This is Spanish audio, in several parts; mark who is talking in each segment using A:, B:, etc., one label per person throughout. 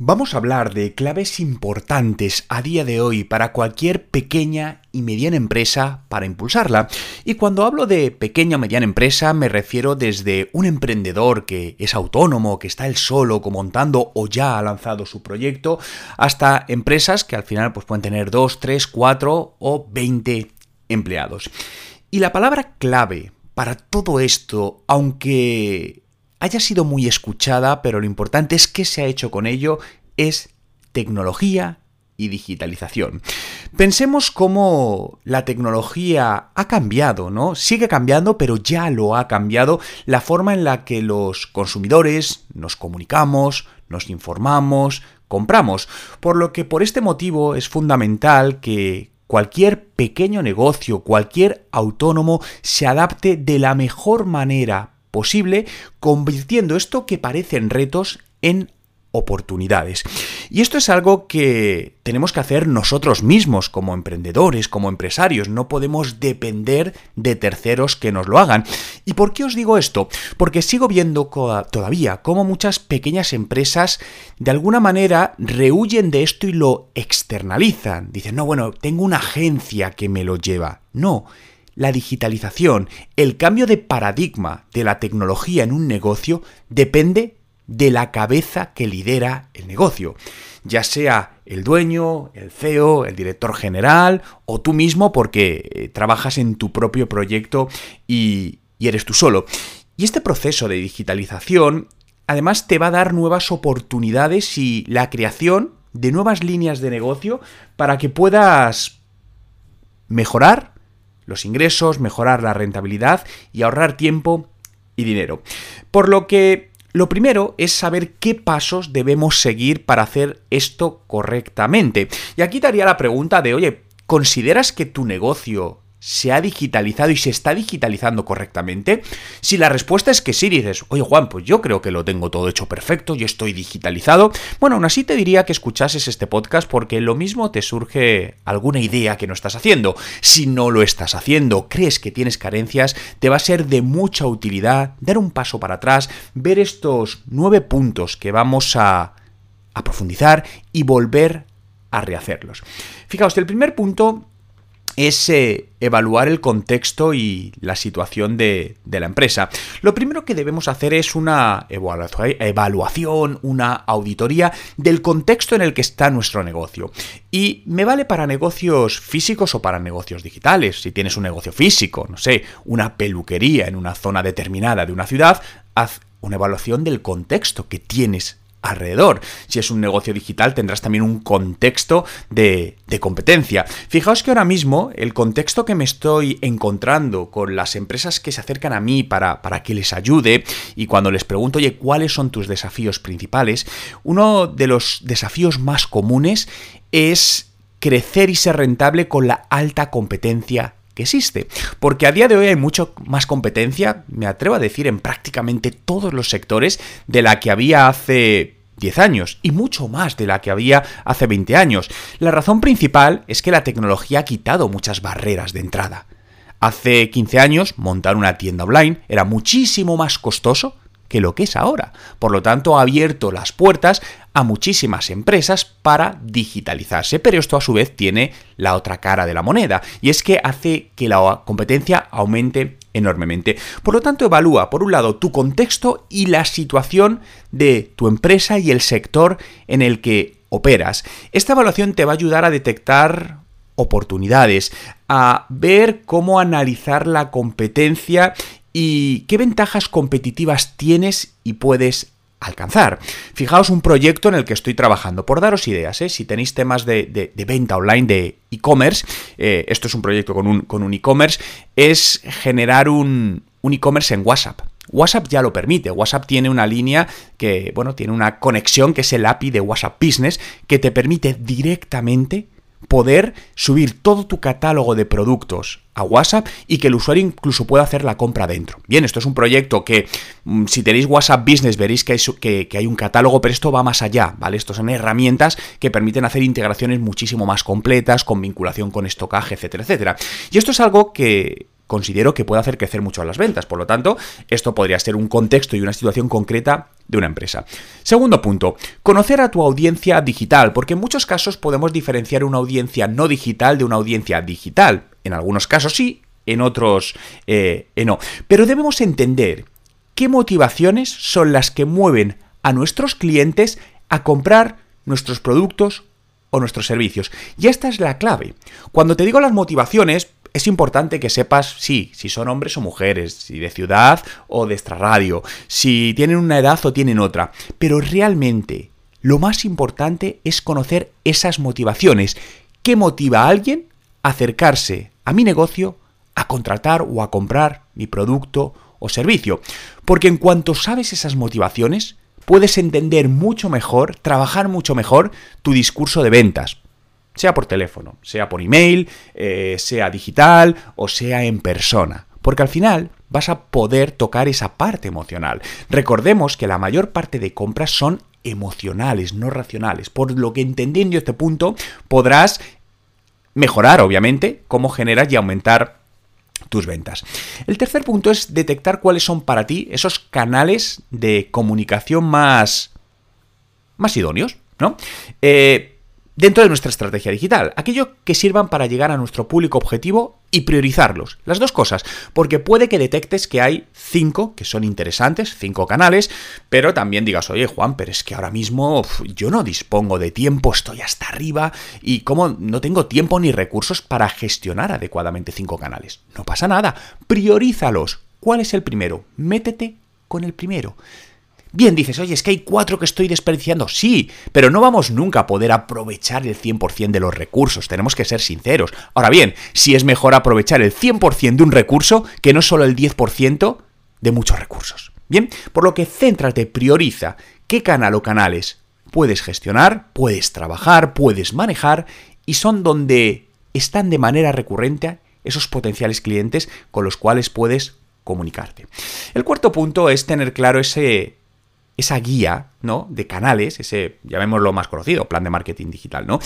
A: Vamos a hablar de claves importantes a día de hoy para cualquier pequeña y mediana empresa para impulsarla. Y cuando hablo de pequeña o mediana empresa me refiero desde un emprendedor que es autónomo, que está él solo montando o ya ha lanzado su proyecto, hasta empresas que al final pues, pueden tener 2, 3, 4 o 20 empleados. Y la palabra clave para todo esto, aunque haya sido muy escuchada, pero lo importante es que se ha hecho con ello, es tecnología y digitalización. Pensemos cómo la tecnología ha cambiado, ¿no? Sigue cambiando, pero ya lo ha cambiado la forma en la que los consumidores nos comunicamos, nos informamos, compramos. Por lo que por este motivo es fundamental que cualquier pequeño negocio, cualquier autónomo se adapte de la mejor manera posible, convirtiendo esto que parecen retos en oportunidades. Y esto es algo que tenemos que hacer nosotros mismos como emprendedores, como empresarios. No podemos depender de terceros que nos lo hagan. ¿Y por qué os digo esto? Porque sigo viendo todavía cómo muchas pequeñas empresas de alguna manera rehuyen de esto y lo externalizan. Dicen, no, bueno, tengo una agencia que me lo lleva. No la digitalización, el cambio de paradigma de la tecnología en un negocio depende de la cabeza que lidera el negocio, ya sea el dueño, el CEO, el director general o tú mismo porque eh, trabajas en tu propio proyecto y, y eres tú solo. Y este proceso de digitalización además te va a dar nuevas oportunidades y la creación de nuevas líneas de negocio para que puedas mejorar los ingresos, mejorar la rentabilidad y ahorrar tiempo y dinero. Por lo que lo primero es saber qué pasos debemos seguir para hacer esto correctamente. Y aquí te haría la pregunta de, oye, ¿consideras que tu negocio se ha digitalizado y se está digitalizando correctamente? Si la respuesta es que sí, dices, oye Juan, pues yo creo que lo tengo todo hecho perfecto, y estoy digitalizado. Bueno, aún así te diría que escuchases este podcast porque lo mismo te surge alguna idea que no estás haciendo. Si no lo estás haciendo, crees que tienes carencias, te va a ser de mucha utilidad dar un paso para atrás, ver estos nueve puntos que vamos a, a profundizar y volver a rehacerlos. Fijaos, el primer punto es eh, evaluar el contexto y la situación de, la empresa. Lo primero que debemos hacer es una evaluación, una auditoría del contexto en el que está nuestro negocio. Y me vale para negocios físicos o para negocios digitales. Si tienes un negocio físico, no sé, una peluquería en una zona determinada de una ciudad, haz una evaluación del contexto que tienes alrededor. Si es un negocio digital tendrás también un contexto de, competencia. Fijaos que ahora mismo el contexto que me estoy encontrando con las empresas que se acercan a mí para, para que les ayude y cuando les pregunto, oye, ¿cuáles son tus desafíos principales? Uno de los desafíos más comunes es crecer y ser rentable con la alta competencia que existe. Porque a día de hoy hay mucho más competencia, me atrevo a decir, en prácticamente todos los sectores de la que había hace 10 años y mucho más de la que había hace 20 años. La razón principal es que la tecnología ha quitado muchas barreras de entrada. Hace 15 años montar una tienda online era muchísimo más costoso que lo que es ahora. Por lo tanto, ha abierto las puertas a muchísimas empresas para digitalizarse, pero esto a su vez tiene la otra cara de la moneda, y es que hace que la competencia aumente enormemente. Por lo tanto, evalúa, por un lado, tu contexto y la situación de tu empresa y el sector en el que operas. Esta evaluación te va a ayudar a detectar oportunidades, a ver cómo analizar la competencia y qué ventajas competitivas tienes y puedes alcanzar. Fijaos un proyecto en el que estoy trabajando. Por daros ideas, ¿eh? si tenéis temas de, venta online de e-commerce, eh, esto es un proyecto con un e-commerce, es generar un e-commerce en WhatsApp. WhatsApp ya lo permite. WhatsApp tiene una línea que, bueno, tiene una conexión que es el API de WhatsApp Business que te permite directamente poder subir todo tu catálogo de productos a WhatsApp y que el usuario incluso pueda hacer la compra dentro. Bien, esto es un proyecto que mm, si tenéis WhatsApp Business veréis que hay, un catálogo, pero esto va más allá, ¿vale? Estos son herramientas que permiten hacer integraciones muchísimo más completas, con vinculación con estocaje, etcétera, etcétera. Y esto es algo que considero que puede hacer crecer mucho las ventas. Por lo tanto, esto podría ser un contexto y una situación concreta de una empresa. Segundo punto, conocer a tu audiencia digital, porque en muchos casos podemos diferenciar una audiencia no digital de una audiencia digital. En algunos casos sí, en otros eh, no. Pero debemos entender qué motivaciones son las que mueven a nuestros clientes a comprar nuestros productos o nuestros servicios. Y esta es la clave. Cuando te digo las motivaciones, es importante que sepas, sí, si son hombres o mujeres, si de ciudad o de extrarradio, si tienen una edad o tienen otra. Pero realmente, lo más importante es conocer esas motivaciones. ¿Qué motiva a alguien a acercarse a mi negocio, a contratar o a comprar mi producto o servicio? Porque en cuanto sabes esas motivaciones, puedes entender mucho mejor, trabajar mucho mejor tu discurso de ventas sea por teléfono, sea por email, eh, sea digital o sea en persona. Porque al final vas a poder tocar esa parte emocional. Recordemos que la mayor parte de compras son emocionales, no racionales. Por lo que entendiendo este punto podrás mejorar, obviamente, cómo generas y aumentar tus ventas. El tercer punto es detectar cuáles son para ti esos canales de comunicación más, más idóneos, ¿no? Eh, dentro de nuestra estrategia digital, aquello que sirvan para llegar a nuestro público objetivo y priorizarlos. Las dos cosas, porque puede que detectes que hay cinco que son interesantes, cinco canales, pero también digas, oye Juan, pero es que ahora mismo yo no dispongo de tiempo, estoy hasta arriba y como no tengo tiempo ni recursos para gestionar adecuadamente cinco canales. No pasa nada, priorízalos. ¿Cuál es el primero? Métete con el primero. Bien, dices, oye, es que hay cuatro que estoy desperdiciando. Sí, pero no vamos nunca a poder aprovechar el 100% de los recursos, tenemos que ser sinceros. Ahora bien, si es mejor aprovechar el 100% de un recurso que no solo el 10% de muchos recursos. Bien, por lo que céntrate, prioriza qué canal o canales puedes gestionar, puedes trabajar, puedes manejar y son donde están de manera recurrente esos potenciales clientes con los cuales puedes comunicarte. El cuarto punto es tener claro ese esa guía, ¿no? De canales, ese, llamémoslo más conocido, plan de marketing digital, ¿no?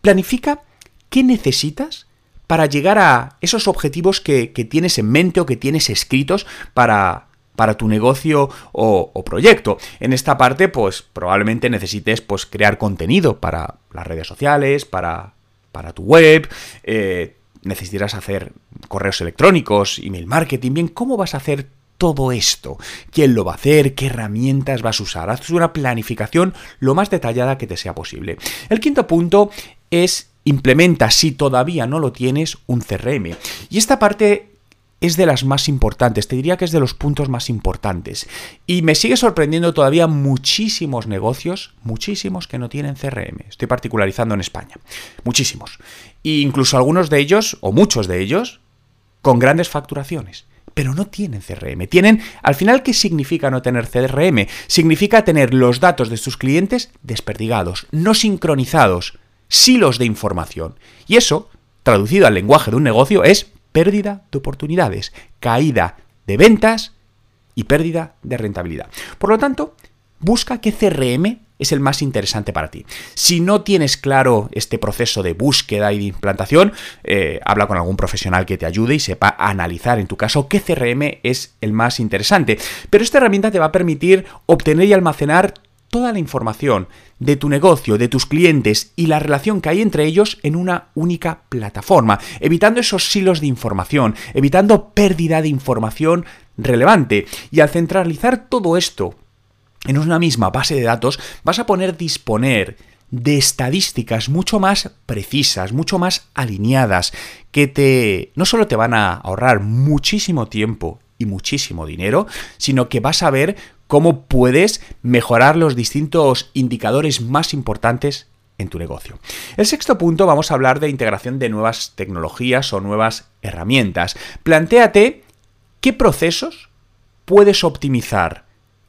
A: Planifica qué necesitas para llegar a esos objetivos que, tienes en mente o que tienes escritos para, para tu negocio o, proyecto. En esta parte, pues probablemente necesites pues, crear contenido para las redes sociales, para, para tu web, eh, necesitarás hacer correos electrónicos, email marketing. Bien, ¿cómo vas a hacer todo esto? ¿Quién lo va a hacer? ¿Qué herramientas vas a usar? Haz una planificación lo más detallada que te sea posible. El quinto punto es implementa, si todavía no lo tienes, un CRM. Y esta parte es de las más importantes, te diría que es de los puntos más importantes. Y me sigue sorprendiendo todavía muchísimos negocios, muchísimos que no tienen CRM. Estoy particularizando en España. Muchísimos. E incluso algunos de ellos, o muchos de ellos, con grandes facturaciones pero no tienen CRM. Tienen, al final, ¿qué significa no tener CRM? Significa tener los datos de sus clientes desperdigados, no sincronizados, silos de información. Y eso, traducido al lenguaje de un negocio, es pérdida de oportunidades, caída de ventas y pérdida de rentabilidad. Por lo tanto, busca qué CRM es el más interesante para ti. Si no tienes claro este proceso de búsqueda y de implantación, eh, habla con algún profesional que te ayude y sepa analizar en tu caso qué CRM es el más interesante. Pero esta herramienta te va a permitir obtener y almacenar toda la información de tu negocio, de tus clientes y la relación que hay entre ellos en una única plataforma, evitando esos silos de información, evitando pérdida de información relevante. Y al centralizar todo esto en una misma base de datos vas a poder disponer de estadísticas mucho más precisas, mucho más alineadas, que te no solo te van a ahorrar muchísimo tiempo y muchísimo dinero, sino que vas a ver cómo puedes mejorar los distintos indicadores más importantes en tu negocio. El sexto punto vamos a hablar de integración de nuevas tecnologías o nuevas herramientas. Plantéate qué procesos puedes optimizar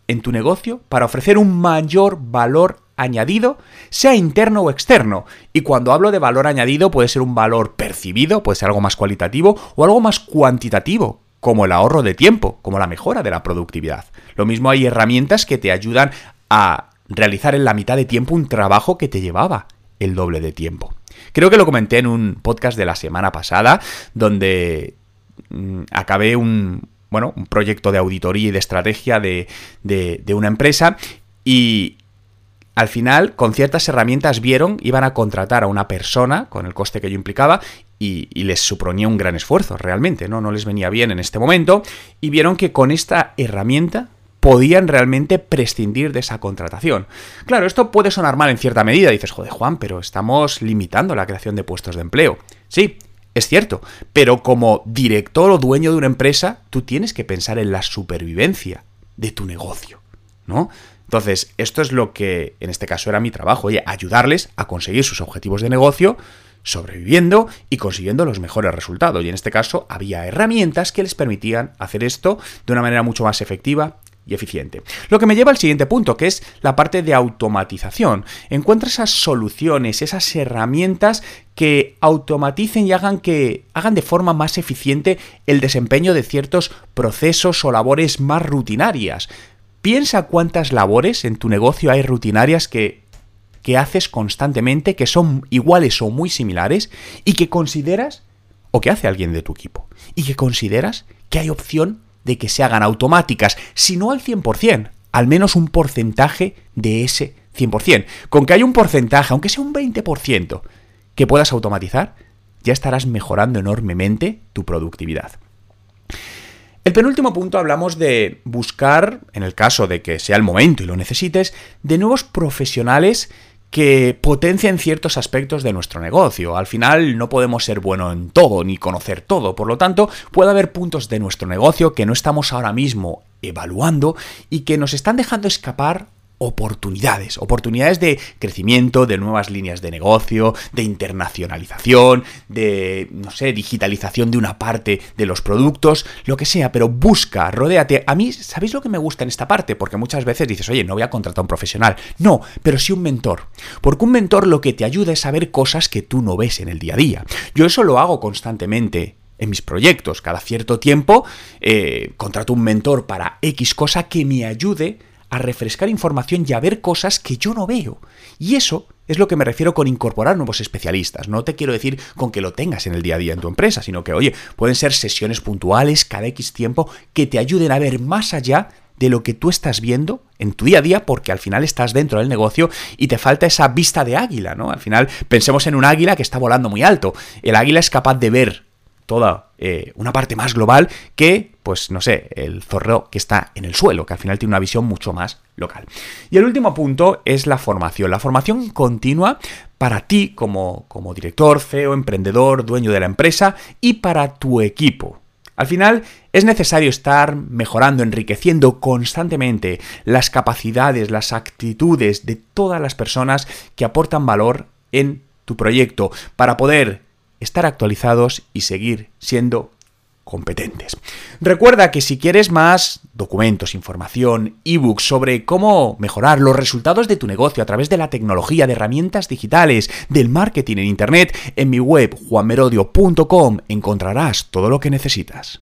A: en tu negocio para ofrecer un mayor valor añadido, sea interno o externo. Y cuando hablo de valor añadido puede ser un valor percibido, puede ser algo más cualitativo o algo más cuantitativo, como el ahorro de tiempo, como la mejora de la productividad. Lo mismo hay herramientas que te ayudan a realizar en la mitad de tiempo un trabajo que te llevaba el doble de tiempo. Creo que lo comenté en un podcast de la semana pasada, donde mm, acabé un, bueno, un proyecto de auditoría y de estrategia de, de, una empresa y, al final, con ciertas herramientas vieron, iban a contratar a una persona con el coste que yo implicaba y, y, les suponía un gran esfuerzo, realmente, ¿no? No les venía bien en este momento y vieron que con esta herramienta podían realmente prescindir de esa contratación. Claro, esto puede sonar mal en cierta medida, dices, joder Juan, pero estamos limitando la creación de puestos de empleo. Sí, es cierto, pero como director o dueño de una empresa, tú tienes que pensar en la supervivencia de tu negocio, ¿no? Entonces, esto es lo que en este caso era mi trabajo, oye, ayudarles a conseguir sus objetivos de negocio sobreviviendo y consiguiendo los mejores resultados. Y en este caso había herramientas que les permitían hacer esto de una manera mucho más efectiva y eficiente. Lo que me lleva al siguiente punto, que es la parte de automatización. Encuentra esas soluciones, esas herramientas que automaticen y hagan que hagan de forma más eficiente el desempeño de ciertos procesos o labores más rutinarias. Piensa cuántas labores en tu negocio hay rutinarias que que haces constantemente, que son iguales o muy similares y que consideras o que hace alguien de tu equipo y que consideras que hay opción de que se hagan automáticas, si no al 100%, al menos un porcentaje de ese 100%. Con que haya un porcentaje, aunque sea un 20%, que puedas automatizar, ya estarás mejorando enormemente tu productividad. El penúltimo punto hablamos de buscar, en el caso de que sea el momento y lo necesites, de nuevos profesionales que potencian ciertos aspectos de nuestro negocio. Al final no podemos ser bueno en todo ni conocer todo, por lo tanto puede haber puntos de nuestro negocio que no estamos ahora mismo evaluando y que nos están dejando escapar oportunidades, oportunidades de crecimiento, de nuevas líneas de negocio, de internacionalización, de, no sé, digitalización de una parte de los productos, lo que sea, pero busca, rodéate. A mí, ¿sabéis lo que me gusta en esta parte? Porque muchas veces dices, oye, no voy a contratar a un profesional. No, pero sí un mentor. Porque un mentor lo que te ayuda es a ver cosas que tú no ves en el día a día. Yo eso lo hago constantemente en mis proyectos. Cada cierto tiempo eh, contrato un mentor para X cosa que me ayude a refrescar información y a ver cosas que yo no veo. Y eso es lo que me refiero con incorporar nuevos especialistas. No te quiero decir con que lo tengas en el día a día en tu empresa, sino que, oye, pueden ser sesiones puntuales cada X tiempo que te ayuden a ver más allá de lo que tú estás viendo en tu día a día, porque al final estás dentro del negocio y te falta esa vista de águila, ¿no? Al final pensemos en un águila que está volando muy alto. El águila es capaz de ver toda eh, una parte más global que, pues no sé, el zorro que está en el suelo, que al final tiene una visión mucho más local. Y el último punto es la formación. La formación continua para ti como, como director, CEO, emprendedor, dueño de la empresa y para tu equipo. Al final es necesario estar mejorando, enriqueciendo constantemente las capacidades, las actitudes de todas las personas que aportan valor en tu proyecto para poder estar actualizados y seguir siendo competentes. Recuerda que si quieres más documentos, información, ebooks sobre cómo mejorar los resultados de tu negocio a través de la tecnología, de herramientas digitales, del marketing en Internet, en mi web juanmerodio.com encontrarás todo lo que necesitas.